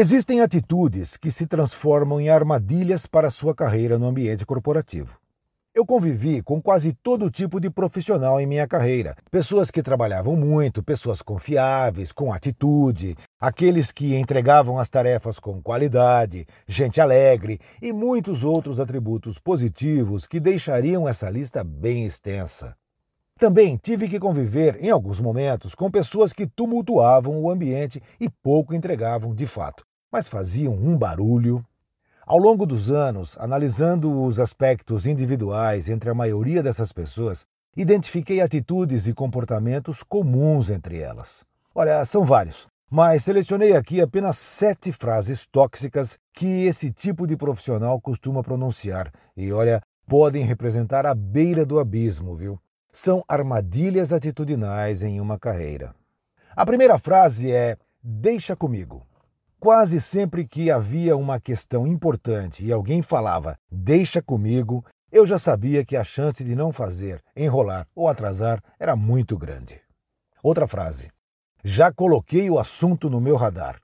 Existem atitudes que se transformam em armadilhas para sua carreira no ambiente corporativo. Eu convivi com quase todo tipo de profissional em minha carreira. Pessoas que trabalhavam muito, pessoas confiáveis, com atitude, aqueles que entregavam as tarefas com qualidade, gente alegre e muitos outros atributos positivos que deixariam essa lista bem extensa. Também tive que conviver, em alguns momentos, com pessoas que tumultuavam o ambiente e pouco entregavam de fato, mas faziam um barulho. Ao longo dos anos, analisando os aspectos individuais entre a maioria dessas pessoas, identifiquei atitudes e comportamentos comuns entre elas. Olha, são vários, mas selecionei aqui apenas sete frases tóxicas que esse tipo de profissional costuma pronunciar e, olha, podem representar a beira do abismo, viu? São armadilhas atitudinais em uma carreira. A primeira frase é: Deixa comigo. Quase sempre que havia uma questão importante e alguém falava, deixa comigo, eu já sabia que a chance de não fazer, enrolar ou atrasar era muito grande. Outra frase. Já coloquei o assunto no meu radar.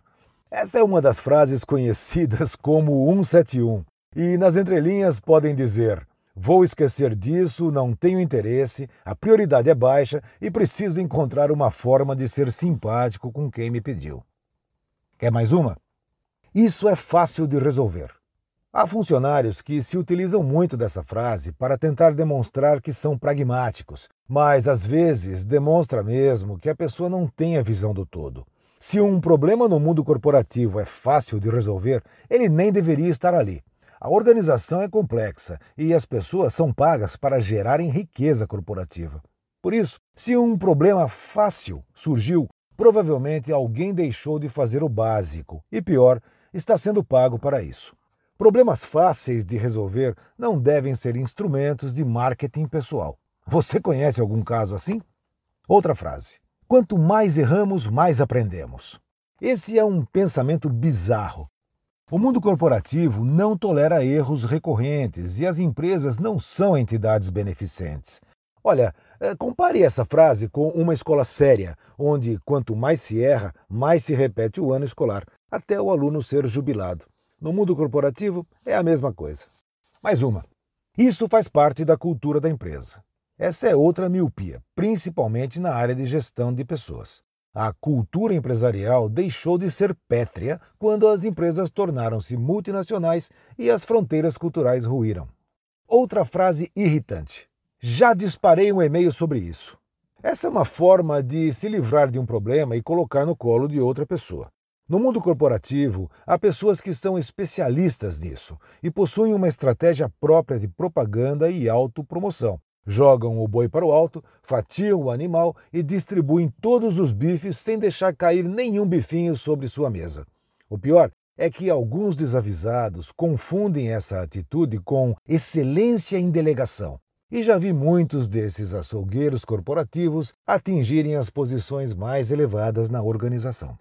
Essa é uma das frases conhecidas como 171 e nas entrelinhas podem dizer: Vou esquecer disso, não tenho interesse, a prioridade é baixa e preciso encontrar uma forma de ser simpático com quem me pediu. Quer mais uma? Isso é fácil de resolver. Há funcionários que se utilizam muito dessa frase para tentar demonstrar que são pragmáticos, mas às vezes demonstra mesmo que a pessoa não tem a visão do todo. Se um problema no mundo corporativo é fácil de resolver, ele nem deveria estar ali. A organização é complexa e as pessoas são pagas para gerarem riqueza corporativa. Por isso, se um problema fácil surgiu, Provavelmente alguém deixou de fazer o básico e, pior, está sendo pago para isso. Problemas fáceis de resolver não devem ser instrumentos de marketing pessoal. Você conhece algum caso assim? Outra frase: Quanto mais erramos, mais aprendemos. Esse é um pensamento bizarro. O mundo corporativo não tolera erros recorrentes e as empresas não são entidades beneficentes. Olha, eh, compare essa frase com uma escola séria, onde quanto mais se erra, mais se repete o ano escolar, até o aluno ser jubilado. No mundo corporativo é a mesma coisa. Mais uma. Isso faz parte da cultura da empresa. Essa é outra miopia, principalmente na área de gestão de pessoas. A cultura empresarial deixou de ser pétrea quando as empresas tornaram-se multinacionais e as fronteiras culturais ruíram. Outra frase irritante. Já disparei um e-mail sobre isso. Essa é uma forma de se livrar de um problema e colocar no colo de outra pessoa. No mundo corporativo, há pessoas que são especialistas nisso e possuem uma estratégia própria de propaganda e autopromoção. Jogam o boi para o alto, fatiam o animal e distribuem todos os bifes sem deixar cair nenhum bifinho sobre sua mesa. O pior é que alguns desavisados confundem essa atitude com excelência em delegação e já vi muitos desses açougueiros corporativos atingirem as posições mais elevadas na organização.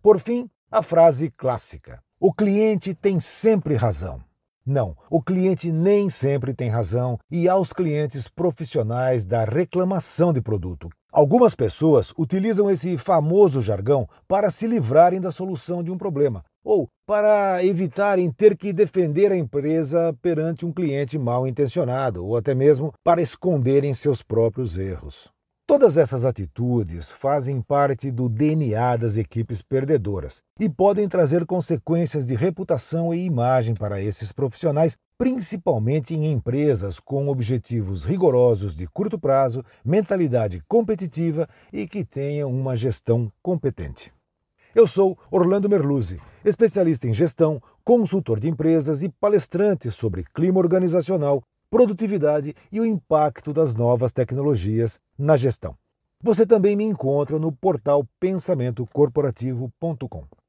Por fim, a frase clássica: o cliente tem sempre razão. Não, o cliente nem sempre tem razão e há os clientes profissionais da reclamação de produto. Algumas pessoas utilizam esse famoso jargão para se livrarem da solução de um problema, ou para evitarem ter que defender a empresa perante um cliente mal intencionado, ou até mesmo para esconderem seus próprios erros. Todas essas atitudes fazem parte do DNA das equipes perdedoras e podem trazer consequências de reputação e imagem para esses profissionais, principalmente em empresas com objetivos rigorosos de curto prazo, mentalidade competitiva e que tenham uma gestão competente. Eu sou Orlando Merluzzi, especialista em gestão, consultor de empresas e palestrante sobre clima organizacional, produtividade e o impacto das novas tecnologias na gestão. Você também me encontra no portal pensamentocorporativo.com.